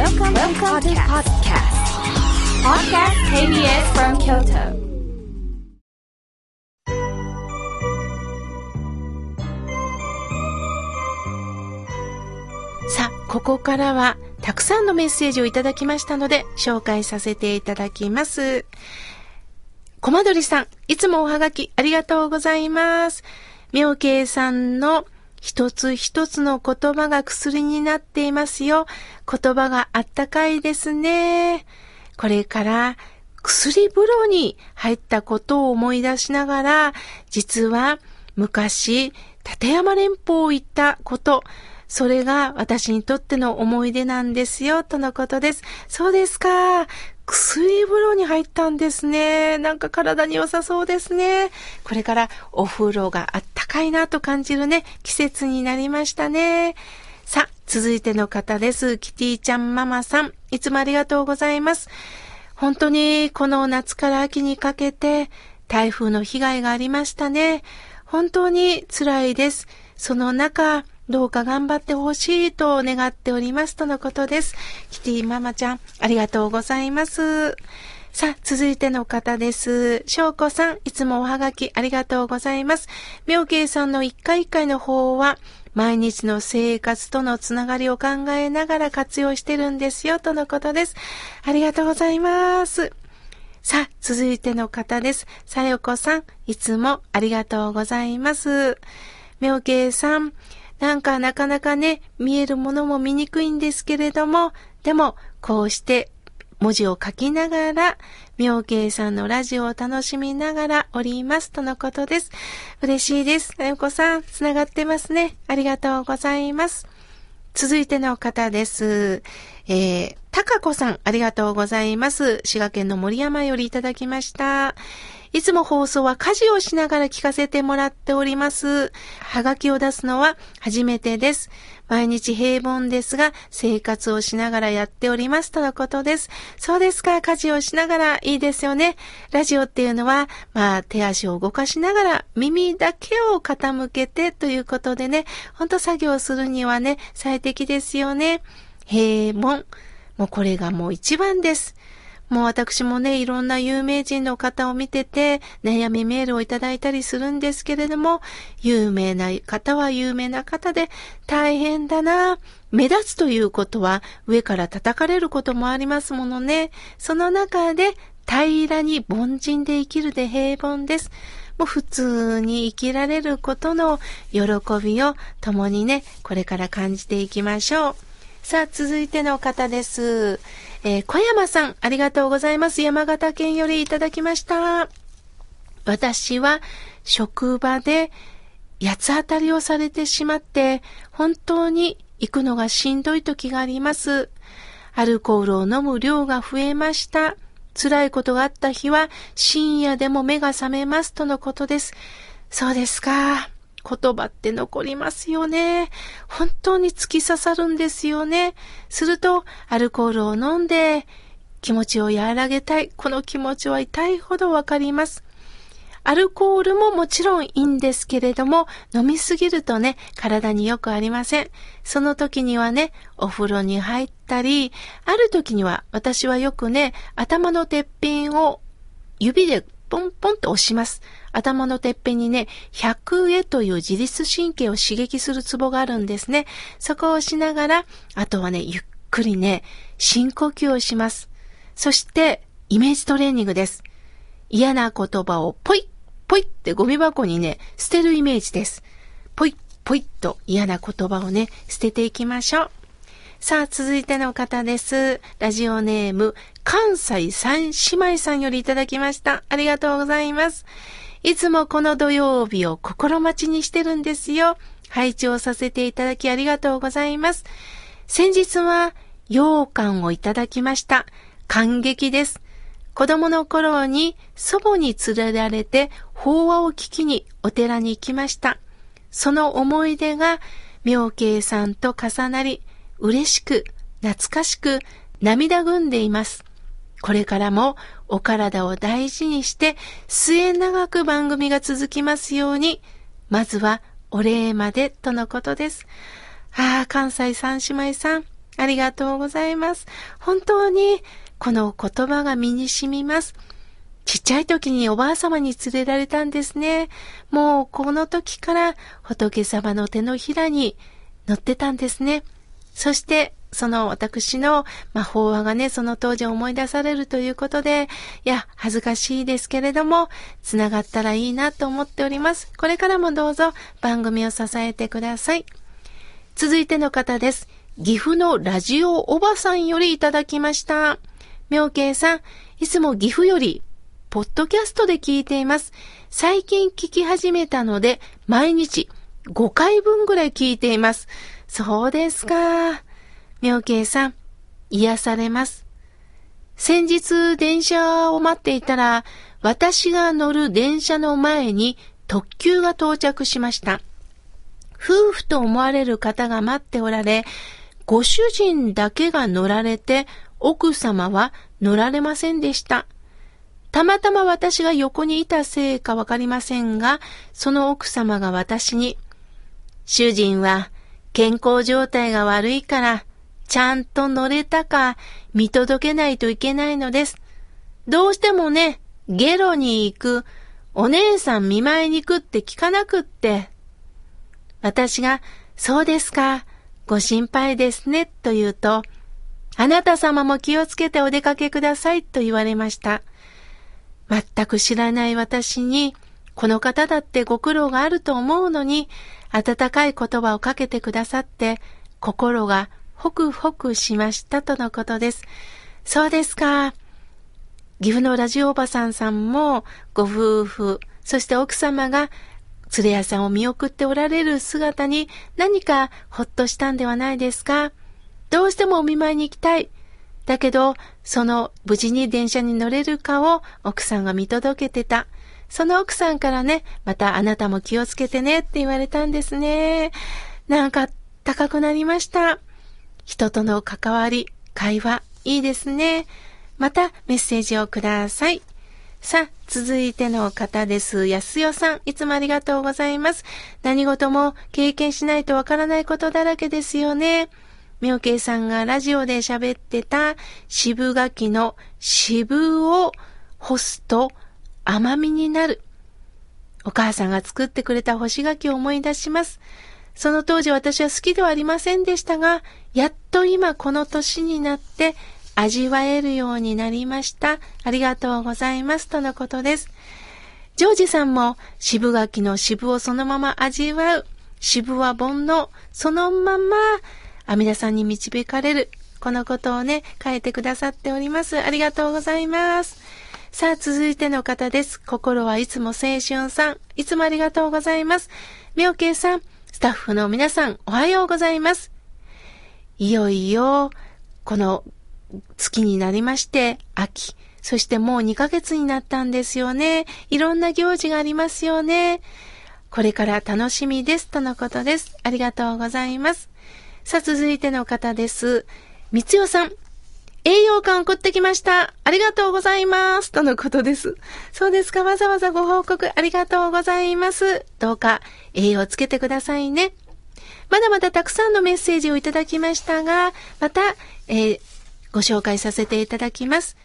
Welcome, Welcome to podcast. Podcast KBS from Kyoto. さあ、ここからはたくさんのメッセージをいただきましたので紹介させていただきます。コマドリさん、いつもおはがきありがとうございます。妙慶さんの一つ一つの言葉が薬になっていますよ。言葉があったかいですね。これから薬風呂に入ったことを思い出しながら、実は昔、立山連峰行ったこと、それが私にとっての思い出なんですよ、とのことです。そうですか。薬風呂に入ったんですね。なんか体に良さそうですね。これからお風呂があったかいなと感じるね、季節になりましたね。さあ、続いての方です。キティちゃんママさん。いつもありがとうございます。本当にこの夏から秋にかけて台風の被害がありましたね。本当に辛いです。その中、どうか頑張ってほしいと願っておりますとのことです。キティママちゃん、ありがとうございます。さあ、続いての方です。翔子さん、いつもおはがきありがとうございます。妙慶さんの一回一回の方は、毎日の生活とのつながりを考えながら活用してるんですよ、とのことです。ありがとうございます。さあ、続いての方です。さよこさん、いつもありがとうございます。妙慶さん、なんかなかなかね、見えるものも見にくいんですけれども、でも、こうして文字を書きながら、妙慶さんのラジオを楽しみながらおりますとのことです。嬉しいです。あゆこさん、つながってますね。ありがとうございます。続いての方です。えー、たかこさん、ありがとうございます。滋賀県の森山よりいただきました。いつも放送は家事をしながら聞かせてもらっております。はがきを出すのは初めてです。毎日平凡ですが、生活をしながらやっておりますとのことです。そうですか、家事をしながらいいですよね。ラジオっていうのは、まあ、手足を動かしながら耳だけを傾けてということでね、ほんと作業するにはね、最適ですよね。平凡。もうこれがもう一番です。もう私もね、いろんな有名人の方を見てて、悩みメールをいただいたりするんですけれども、有名な方は有名な方で大変だな。目立つということは上から叩かれることもありますものね。その中で平らに凡人で生きるで平凡です。もう普通に生きられることの喜びを共にね、これから感じていきましょう。さあ、続いての方です。えー小山さん、ありがとうございます。山形県よりいただきました。私は職場で八つ当たりをされてしまって、本当に行くのがしんどい時があります。アルコールを飲む量が増えました。辛いことがあった日は深夜でも目が覚めますとのことです。そうですか。言葉って残りますよね。本当に突き刺さるんですよね。すると、アルコールを飲んで、気持ちを和らげたい。この気持ちは痛いほどわかります。アルコールももちろんいいんですけれども、飲みすぎるとね、体によくありません。その時にはね、お風呂に入ったり、ある時には私はよくね、頭のてっぺんを指でポンポンと押します。頭のてっぺんにね、百会という自律神経を刺激するツボがあるんですね。そこを押しながら、あとはね、ゆっくりね、深呼吸をします。そして、イメージトレーニングです。嫌な言葉をポイッ、ポイってゴミ箱にね、捨てるイメージです。ポイッ、ポイッと嫌な言葉をね、捨てていきましょう。さあ、続いての方です。ラジオネーム、関西三姉妹さんよりいただきました。ありがとうございます。いつもこの土曜日を心待ちにしてるんですよ。配置をさせていただきありがとうございます。先日は、羊羹をいただきました。感激です。子供の頃に祖母に連れられて法話を聞きにお寺に行きました。その思い出が妙慶さんと重なり、嬉しく、懐かしく、涙ぐんでいます。これからもお体を大事にして末長く番組が続きますように、まずはお礼までとのことです。ああ、関西三姉妹さん、ありがとうございます。本当に、この言葉が身に染みます。ちっちゃい時におばあ様に連れられたんですね。もうこの時から仏様の手のひらに乗ってたんですね。そしてその私の、まあ、法話がね、その当時思い出されるということで、いや、恥ずかしいですけれども、つながったらいいなと思っております。これからもどうぞ番組を支えてください。続いての方です。岐阜のラジオおばさんよりいただきました。妙慶さん、いつも岐阜より、ポッドキャストで聞いています。最近聞き始めたので、毎日5回分ぐらい聞いています。そうですか。妙慶さん、癒されます。先日電車を待っていたら、私が乗る電車の前に特急が到着しました。夫婦と思われる方が待っておられ、ご主人だけが乗られて、奥様は乗られませんでした。たまたま私が横にいたせいかわかりませんが、その奥様が私に、主人は健康状態が悪いからちゃんと乗れたか見届けないといけないのです。どうしてもね、ゲロに行く、お姉さん見舞いに行くって聞かなくって。私が、そうですか、ご心配ですね、と言うと、あなた様も気をつけてお出かけください、と言われました。全く知らない私に、この方だってご苦労があると思うのに、温かい言葉をかけてくださって、心がホクホクしましたとのことです。そうですか。岐阜のラジオおばさんさんも、ご夫婦、そして奥様が、連れ屋さんを見送っておられる姿に何かほっとしたんではないですかどうしてもお見舞いに行きたい。だけど、その無事に電車に乗れるかを奥さんが見届けてた。その奥さんからね、またあなたも気をつけてねって言われたんですね。なんか高くなりました。人との関わり、会話、いいですね。またメッセージをください。さあ、続いての方です。安代さん、いつもありがとうございます。何事も経験しないとわからないことだらけですよね。妙慶さんがラジオで喋ってた渋柿の渋を干すと甘みになる。お母さんが作ってくれた干し柿を思い出します。その当時私は好きではありませんでしたが、やっと今この年になって味わえるようになりました。ありがとうございます。とのことです。ジョージさんも渋柿の渋をそのまま味わう。渋は煩悩。そのまま阿弥陀さんに導かれる。このことをね、書いてくださっております。ありがとうございます。さあ、続いての方です。心はいつも青春さん。いつもありがとうございます。妙慶さん。スタッフの皆さん、おはようございます。いよいよ、この月になりまして、秋、そしてもう2ヶ月になったんですよね。いろんな行事がありますよね。これから楽しみです、とのことです。ありがとうございます。さあ、続いての方です。三代さん。栄養感送ってきました。ありがとうございます。とのことです。そうですか。わざわざご報告ありがとうございます。どうか栄養つけてくださいね。まだまだたくさんのメッセージをいただきましたが、また、えー、ご紹介させていただきます。